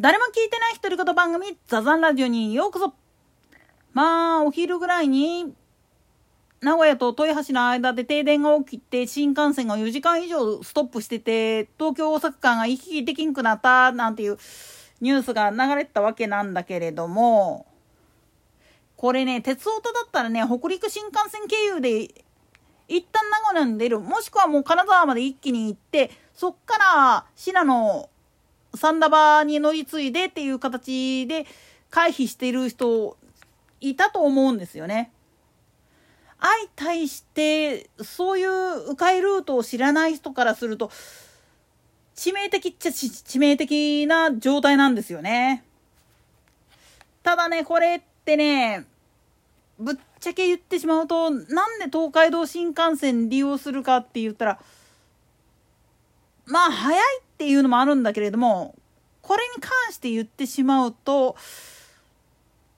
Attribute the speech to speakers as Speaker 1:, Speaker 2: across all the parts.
Speaker 1: 誰も聞いてない独り言番組、ザザンラジオにようこそ。まあ、お昼ぐらいに、名古屋と豊橋の間で停電が起きて、新幹線が4時間以上ストップしてて、東京大阪間が行き来できんくなった、なんていうニュースが流れてたわけなんだけれども、これね、鉄オタだったらね、北陸新幹線経由で、一旦名古屋に出る、もしくはもう金沢まで一気に行って、そっから信濃サンダバーに乗り継いでっていう形で回避している人いたと思うんですよね。相対してそういう迂回ルートを知らない人からすると致命的っちゃ致命的な状態なんですよね。ただねこれってねぶっちゃけ言ってしまうとなんで東海道新幹線利用するかって言ったらまあ早いっていうのもあるんだけれどもこれに関して言ってしまうと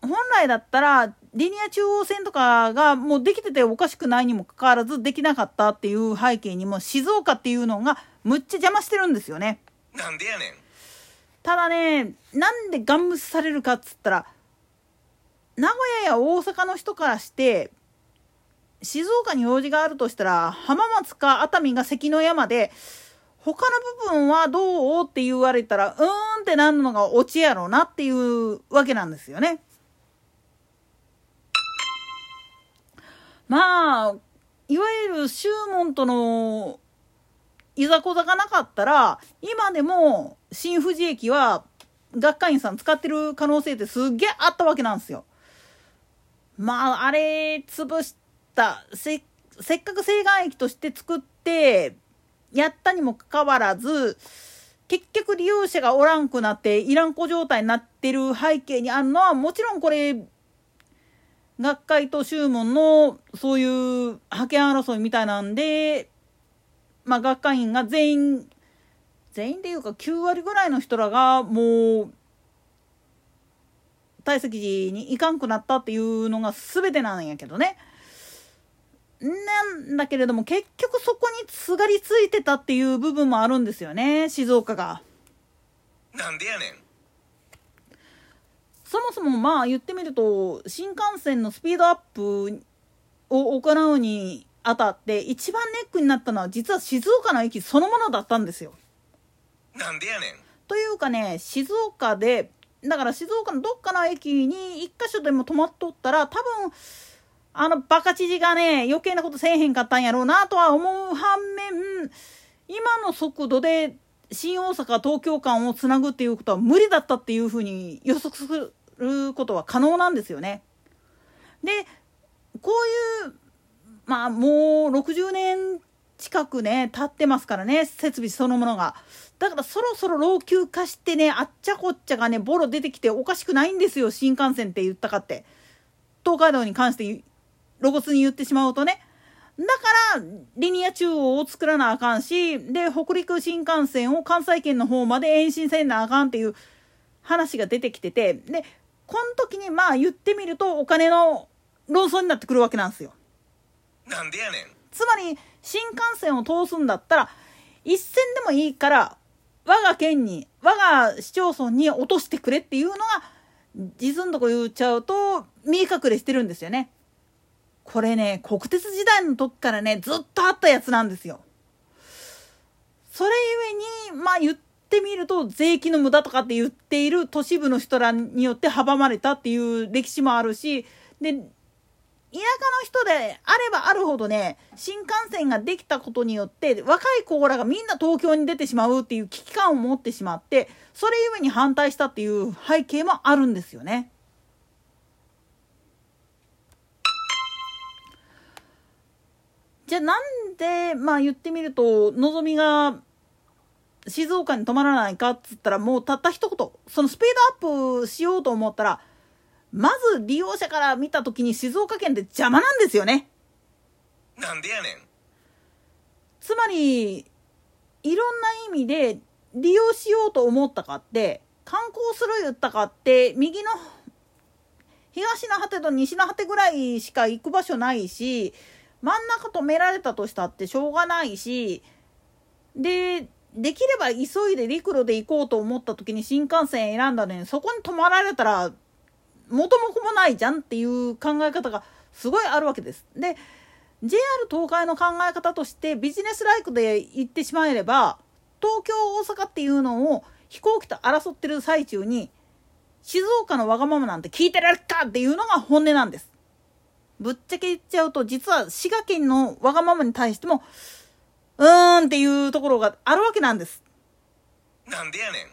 Speaker 1: 本来だったらリニア中央線とかがもうできてておかしくないにもかかわらずできなかったっていう背景にも静岡っていうのがむっちゃ邪魔してるんですよね。
Speaker 2: なんでやねん。
Speaker 1: ただねなんでガン無視されるかっつったら名古屋や大阪の人からして静岡に用事があるとしたら浜松か熱海が関の山で他の部分はどうって言われたらうーんってなるのがオチやろうなっていうわけなんですよね。まあいわゆる宗門とのいざこざがなかったら今でも新富士駅は学会員さん使ってる可能性ってすっげえあったわけなんですよ。まああれ潰したせっかく西岸駅として作ってやったにもかかわらず結局利用者がおらんくなっていらん子状態になってる背景にあるのはもちろんこれ学会と宗門のそういう派遣争いみたいなんで、まあ、学会員が全員全員でいうか9割ぐらいの人らがもう大石寺に行かんくなったっていうのが全てなんやけどね。なんだけれども結局そこにすがりついてたっていう部分もあるんですよね静岡が。
Speaker 2: なんでやねん。
Speaker 1: そもそもまあ言ってみると新幹線のスピードアップを行うにあたって一番ネックになったのは実は静岡の駅そのものだったんですよ。
Speaker 2: なんでやねん。
Speaker 1: というかね静岡でだから静岡のどっかの駅に一箇所でも止まっとったら多分あのバカ知事がね、余計なことせえへんかったんやろうなとは思う反面、今の速度で新大阪東京間をつなぐっていうことは無理だったっていうふうに予測することは可能なんですよね。で、こういう、まあもう60年近くね、経ってますからね、設備そのものが。だからそろそろ老朽化してね、あっちゃこっちゃがね、ボロ出てきておかしくないんですよ、新幹線って言ったかって。東海道に関して露骨に言ってしまうとね。だからリニア中央を作らなあかんしで北陸新幹線を関西圏の方まで延伸せんなあかんっていう話が出てきててでこの時にまあ言ってみるとお金の論争になってくるわけなんですよ。
Speaker 2: なんでやねん。
Speaker 1: つまり新幹線を通すんだったら一線でもいいから我が県に我が市町村に落としてくれっていうのが実のとこ言っちゃうと見え隠れしてるんですよね。これね、国鉄時代の時からね、ずっとあったやつなんですよ。それゆえに、まあ言ってみると、税金の無駄とかって言っている都市部の人らによって阻まれたっていう歴史もあるし、で、田舎の人であればあるほどね、新幹線ができたことによって、若い子らがみんな東京に出てしまうっていう危機感を持ってしまって、それゆえに反対したっていう背景もあるんですよね。じゃあなんでまあ言ってみるとのぞみが静岡に泊まらないかっつったらもうたった一言そのスピードアップしようと思ったらまず利用者から見た時に静岡県って邪魔なんですよね。
Speaker 2: なんでやねん。
Speaker 1: つまりいろんな意味で利用しようと思ったかって観光する言ったかって右の東の果てと西の果てぐらいしか行く場所ないし真ん中止められたとしたってしょうがないしでできれば急いで陸路で行こうと思った時に新幹線選んだのにそこに泊まられたら元も子もないじゃんっていう考え方がすごいあるわけです。で JR 東海の考え方としてビジネスライクで行ってしまえれば東京大阪っていうのを飛行機と争ってる最中に静岡のわがままなんて聞いてられるかっていうのが本音なんです。ぶっちゃけ言っちゃうと実は滋賀県のわがままに対してもうーんっていうところがあるわけなんです。
Speaker 2: なんでやねん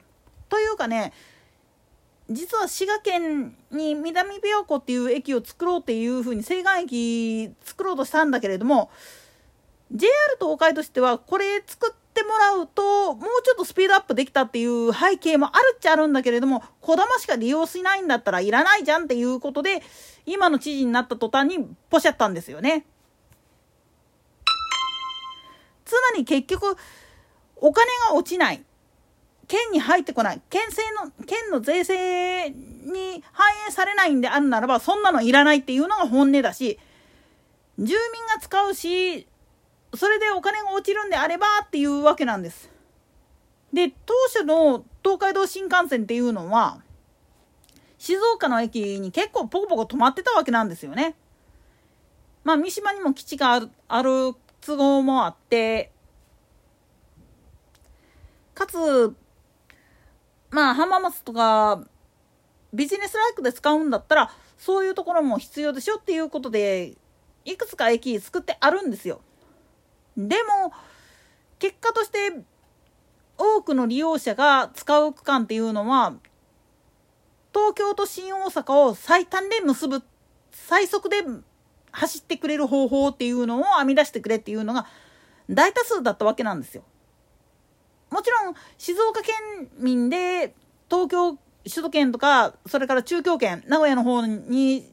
Speaker 1: というかね実は滋賀県に南琵琶湖っていう駅を作ろうっていうふうに西岸駅作ろうとしたんだけれども JR 東海としてはこれ作ってもらうともうちょっとスピードアップできたっていう背景もあるっちゃあるんだけれどもこだましか利用しないんだったらいらないじゃんっていうことで今の知事になった途端にポシャったんですよね。つまり結局お金が落ちない県に入ってこない県政の県の税制に反映されないんであるならばそんなのいらないっていうのが本音だし住民が使うしそれでお金が落ちるんであればっていうわけなんです。で当初の東海道新幹線っていうのは静岡の駅に結構ポコポコ止まってたわけなんですよね。まあ三島にも基地があるある都合もあってかつまあ浜松とかビジネスライクで使うんだったらそういうところも必要でしょっていうことでいくつか駅作ってあるんですよ。でも結果として多くの利用者が使う区間っていうのは東京と新大阪を最短で結ぶ最速で走ってくれる方法っていうのを編み出してくれっていうのが大多数だったわけなんですよ。もちろん静岡県民で東京首都圏とかそれから中京圏名古屋の方に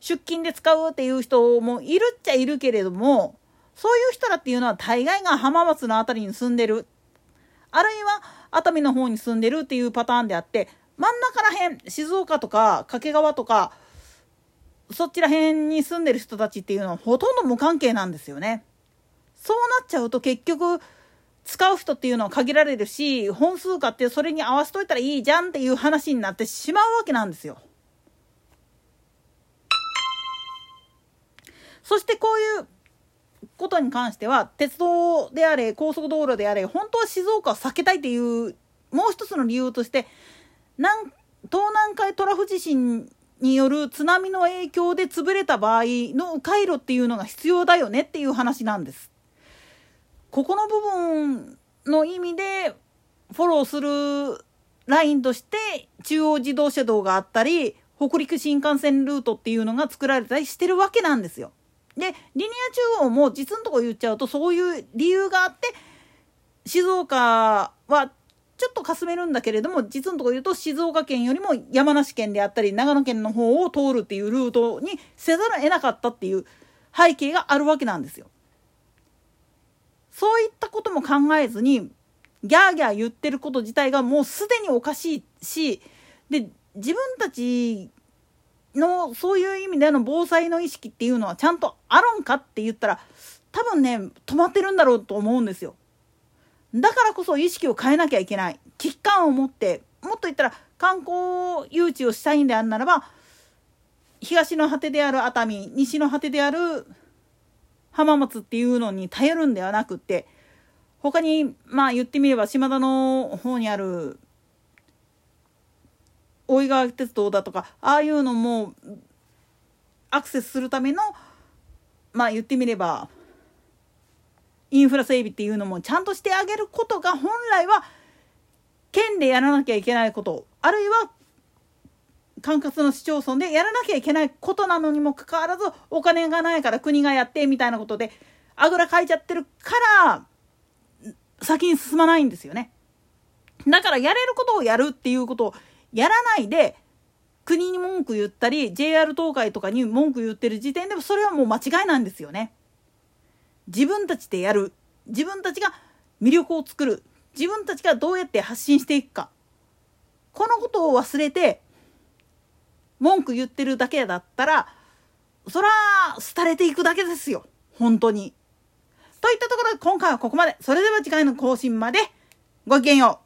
Speaker 1: 出勤で使うっていう人もいるっちゃいるけれどもそういう人らっていうのは大概が浜松の辺りに住んでるあるいは熱海の方に住んでるっていうパターンであって真ん中ら辺静岡とか掛川とかそちら辺に住んでる人たちっていうのはほとんど無関係なんですよね。そうなっちゃうと結局使う人っていうのは限られるし本数かってそれに合わせといたらいいじゃんっていう話になってしまうわけなんですよ。そしてこういうことに関しては鉄道であれ高速道路であれ本当は静岡を避けたいっていうもう一つの理由として南東南海トラフ地震による津波の影響で潰れた場合の迂回路っていうのが必要だよねっていう話なんです。ここの部分の意味でフォローするラインとして中央自動車道があったり北陸新幹線ルートっていうのが作られたりしてるわけなんですよ。でリニア中央も実のとこ言っちゃうとそういう理由があって静岡はちょっとかすめるんだけれども実のとこ言うと静岡県よりも山梨県であったり長野県の方を通るっていうルートにせざるを得なかったっていう背景があるわけなんですよ。そういったことも考えずにギャーギャー言ってること自体がもうすでにおかしいしで自分たちのそういう意味での防災の意識っていうのはちゃんとあるんかって言ったら多分ね止まってるんだろうと思うんですよ。だからこそ意識を変えなきゃいけない危機感を持ってもっと言ったら観光誘致をしたいんであるならば東の果てである熱海西の果てである浜松っていうのに頼るんではなくって他にまあ言ってみれば島田の方にある大井川鉄道だとかああいうのもアクセスするためのまあ言ってみればインフラ整備っていうのもちゃんとしてあげることが本来は県でやらなきゃいけないことあるいは管轄の市町村でやらなきゃいけないことなのにもかかわらずお金がないから国がやってみたいなことであぐらかいちゃってるから先に進まないんですよね。だからやれることをやるっていうことをやらないで国に文句言ったり JR 東海とかに文句言ってる時点でもそれはもう間違いなんですよね。自分たちでやる自分たちが魅力を作る自分たちがどうやって発信していくかこのことを忘れて文句言ってるだけだったらそら廃れていくだけですよ本当に。といったところで今回はここまでそれでは次回の更新までごきげんよう。